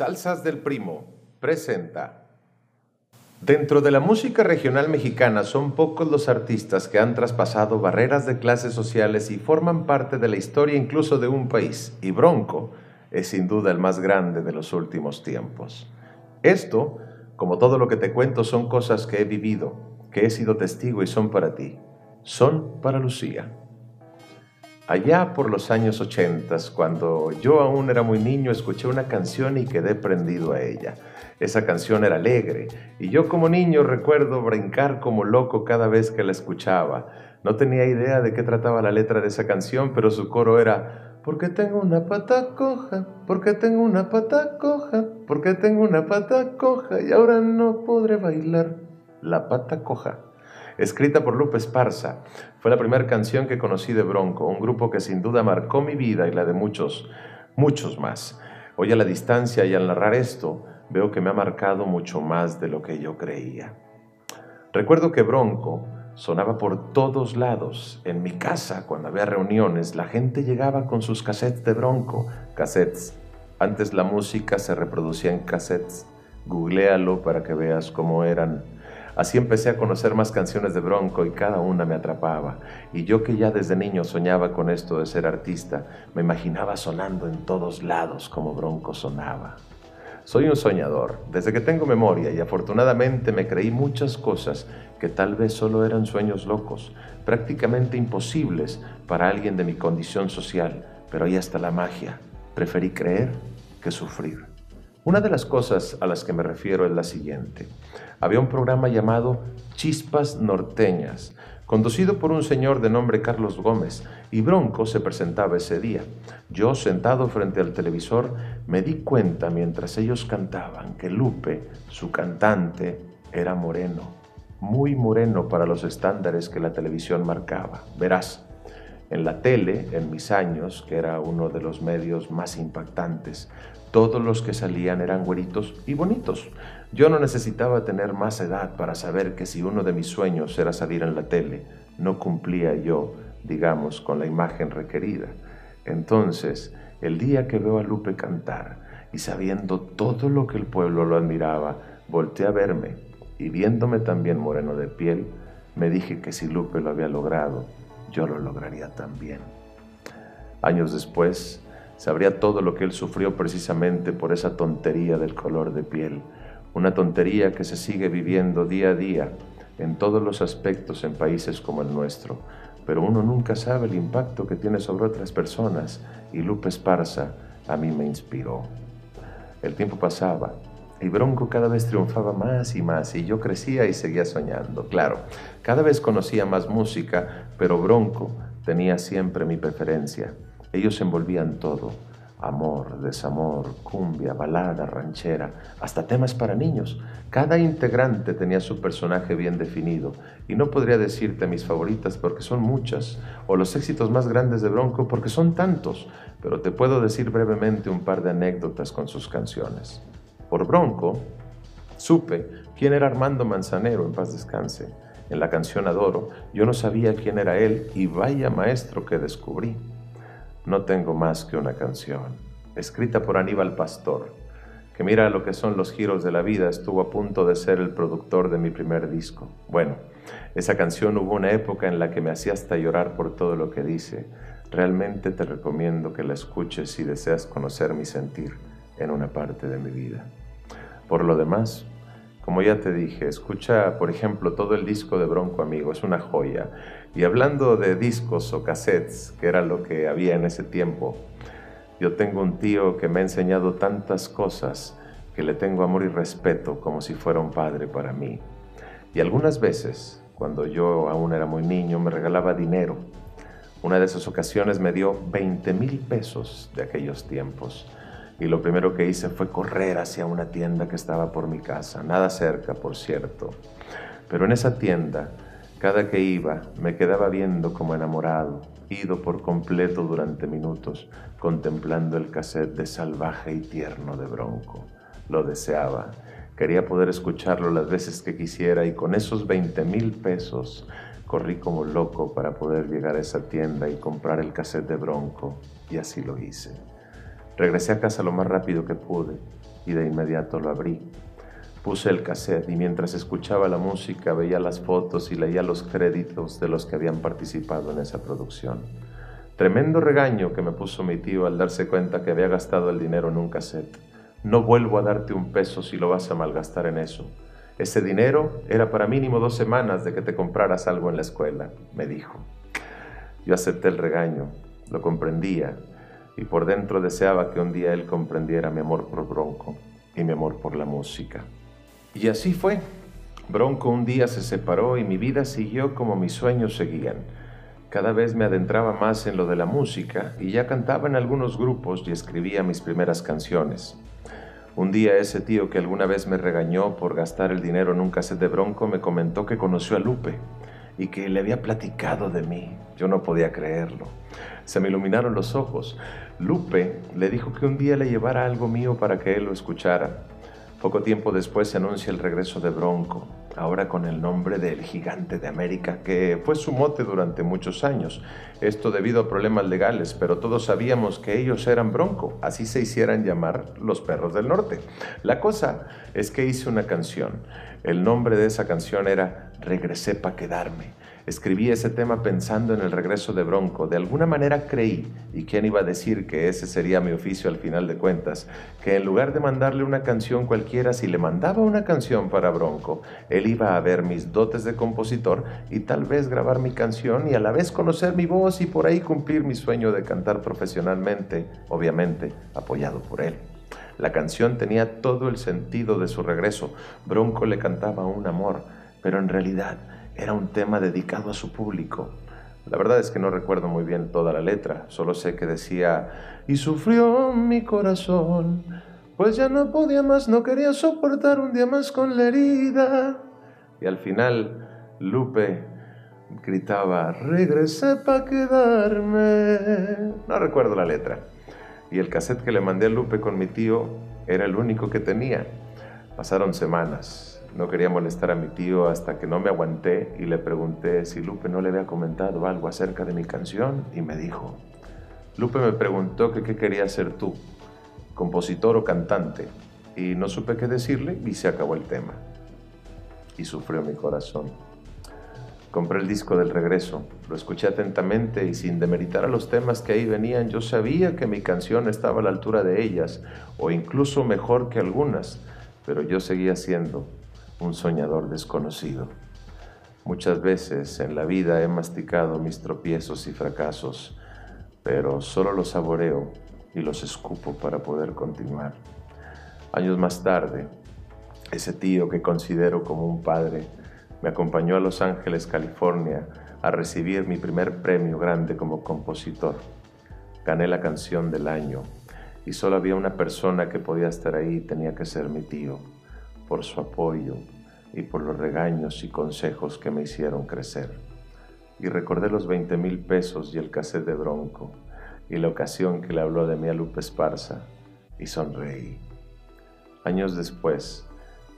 Salsas del Primo presenta. Dentro de la música regional mexicana son pocos los artistas que han traspasado barreras de clases sociales y forman parte de la historia incluso de un país, y Bronco es sin duda el más grande de los últimos tiempos. Esto, como todo lo que te cuento, son cosas que he vivido, que he sido testigo y son para ti, son para Lucía. Allá por los años ochentas, cuando yo aún era muy niño, escuché una canción y quedé prendido a ella. Esa canción era alegre y yo como niño recuerdo brincar como loco cada vez que la escuchaba. No tenía idea de qué trataba la letra de esa canción, pero su coro era porque tengo una pata coja, porque tengo una pata coja, porque tengo una pata coja y ahora no podré bailar la pata coja escrita por Lupe Esparza. Fue la primera canción que conocí de Bronco, un grupo que sin duda marcó mi vida y la de muchos, muchos más. Hoy a la distancia y al narrar esto, veo que me ha marcado mucho más de lo que yo creía. Recuerdo que Bronco sonaba por todos lados. En mi casa, cuando había reuniones, la gente llegaba con sus cassettes de Bronco, cassettes. Antes la música se reproducía en cassettes. Googlealo para que veas cómo eran Así empecé a conocer más canciones de Bronco y cada una me atrapaba. Y yo que ya desde niño soñaba con esto de ser artista, me imaginaba sonando en todos lados como Bronco sonaba. Soy un soñador, desde que tengo memoria y afortunadamente me creí muchas cosas que tal vez solo eran sueños locos, prácticamente imposibles para alguien de mi condición social, pero ahí está la magia. Preferí creer que sufrir. Una de las cosas a las que me refiero es la siguiente. Había un programa llamado Chispas Norteñas, conducido por un señor de nombre Carlos Gómez, y Bronco se presentaba ese día. Yo, sentado frente al televisor, me di cuenta mientras ellos cantaban que Lupe, su cantante, era moreno, muy moreno para los estándares que la televisión marcaba. Verás, en la tele, en mis años, que era uno de los medios más impactantes, todos los que salían eran güeritos y bonitos. Yo no necesitaba tener más edad para saber que si uno de mis sueños era salir en la tele, no cumplía yo, digamos, con la imagen requerida. Entonces, el día que veo a Lupe cantar y sabiendo todo lo que el pueblo lo admiraba, volteé a verme y viéndome también moreno de piel, me dije que si Lupe lo había logrado, yo lo lograría también. Años después, sabría todo lo que él sufrió precisamente por esa tontería del color de piel, una tontería que se sigue viviendo día a día en todos los aspectos en países como el nuestro, pero uno nunca sabe el impacto que tiene sobre otras personas y Lupe Esparza a mí me inspiró. El tiempo pasaba y Bronco cada vez triunfaba más y más y yo crecía y seguía soñando. Claro, cada vez conocía más música, pero Bronco tenía siempre mi preferencia. Ellos envolvían todo, amor, desamor, cumbia, balada, ranchera, hasta temas para niños. Cada integrante tenía su personaje bien definido y no podría decirte mis favoritas porque son muchas o los éxitos más grandes de Bronco porque son tantos, pero te puedo decir brevemente un par de anécdotas con sus canciones. Por Bronco, supe quién era Armando Manzanero, en paz descanse. En la canción Adoro, yo no sabía quién era él y vaya maestro que descubrí. No tengo más que una canción, escrita por Aníbal Pastor, que mira lo que son los giros de la vida, estuvo a punto de ser el productor de mi primer disco. Bueno, esa canción hubo una época en la que me hacía hasta llorar por todo lo que dice. Realmente te recomiendo que la escuches si deseas conocer mi sentir en una parte de mi vida. Por lo demás, como ya te dije, escucha, por ejemplo, todo el disco de Bronco Amigo, es una joya. Y hablando de discos o cassettes, que era lo que había en ese tiempo, yo tengo un tío que me ha enseñado tantas cosas que le tengo amor y respeto como si fuera un padre para mí. Y algunas veces, cuando yo aún era muy niño, me regalaba dinero. Una de esas ocasiones me dio 20 mil pesos de aquellos tiempos y lo primero que hice fue correr hacia una tienda que estaba por mi casa, nada cerca, por cierto. Pero en esa tienda, cada que iba, me quedaba viendo como enamorado, ido por completo durante minutos, contemplando el cassette de salvaje y tierno de Bronco. Lo deseaba. Quería poder escucharlo las veces que quisiera y con esos 20 mil pesos corrí como loco para poder llegar a esa tienda y comprar el cassette de Bronco y así lo hice. Regresé a casa lo más rápido que pude y de inmediato lo abrí. Puse el cassette y mientras escuchaba la música veía las fotos y leía los créditos de los que habían participado en esa producción. Tremendo regaño que me puso mi tío al darse cuenta que había gastado el dinero en un cassette. No vuelvo a darte un peso si lo vas a malgastar en eso. Ese dinero era para mínimo dos semanas de que te compraras algo en la escuela, me dijo. Yo acepté el regaño, lo comprendía y por dentro deseaba que un día él comprendiera mi amor por Bronco y mi amor por la música. Y así fue. Bronco un día se separó y mi vida siguió como mis sueños seguían. Cada vez me adentraba más en lo de la música y ya cantaba en algunos grupos y escribía mis primeras canciones. Un día ese tío que alguna vez me regañó por gastar el dinero en un cassette de Bronco me comentó que conoció a Lupe y que le había platicado de mí. Yo no podía creerlo. Se me iluminaron los ojos. Lupe le dijo que un día le llevara algo mío para que él lo escuchara. Poco tiempo después se anuncia el regreso de Bronco, ahora con el nombre de El Gigante de América, que fue su mote durante muchos años. Esto debido a problemas legales, pero todos sabíamos que ellos eran Bronco, así se hicieran llamar los Perros del Norte. La cosa es que hice una canción. El nombre de esa canción era Regresé para quedarme. Escribí ese tema pensando en el regreso de Bronco. De alguna manera creí, y quién iba a decir que ese sería mi oficio al final de cuentas, que en lugar de mandarle una canción cualquiera, si le mandaba una canción para Bronco, iba a ver mis dotes de compositor y tal vez grabar mi canción y a la vez conocer mi voz y por ahí cumplir mi sueño de cantar profesionalmente, obviamente apoyado por él. La canción tenía todo el sentido de su regreso. Bronco le cantaba un amor, pero en realidad era un tema dedicado a su público. La verdad es que no recuerdo muy bien toda la letra, solo sé que decía, y sufrió mi corazón, pues ya no podía más, no quería soportar un día más con la herida. Y al final, Lupe gritaba, regresé para quedarme. No recuerdo la letra. Y el cassette que le mandé a Lupe con mi tío era el único que tenía. Pasaron semanas, no quería molestar a mi tío hasta que no me aguanté y le pregunté si Lupe no le había comentado algo acerca de mi canción y me dijo, Lupe me preguntó que qué quería ser tú, compositor o cantante, y no supe qué decirle y se acabó el tema. Sufrió mi corazón. Compré el disco del regreso, lo escuché atentamente y sin demeritar a los temas que ahí venían, yo sabía que mi canción estaba a la altura de ellas, o incluso mejor que algunas, pero yo seguía siendo un soñador desconocido. Muchas veces en la vida he masticado mis tropiezos y fracasos, pero solo los saboreo y los escupo para poder continuar. Años más tarde, ese tío que considero como un padre me acompañó a Los Ángeles, California, a recibir mi primer premio grande como compositor. Gané la canción del año y solo había una persona que podía estar ahí y tenía que ser mi tío por su apoyo y por los regaños y consejos que me hicieron crecer. Y recordé los 20 mil pesos y el cassette de Bronco y la ocasión que le habló de mí a Lupe Esparza y sonreí. Años después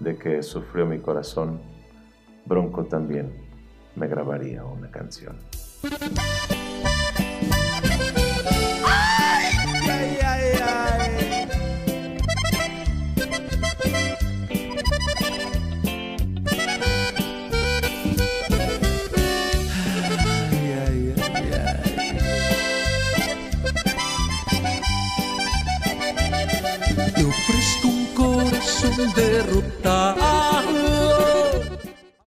de que sufrió mi corazón, Bronco también me grabaría una canción. Derrotar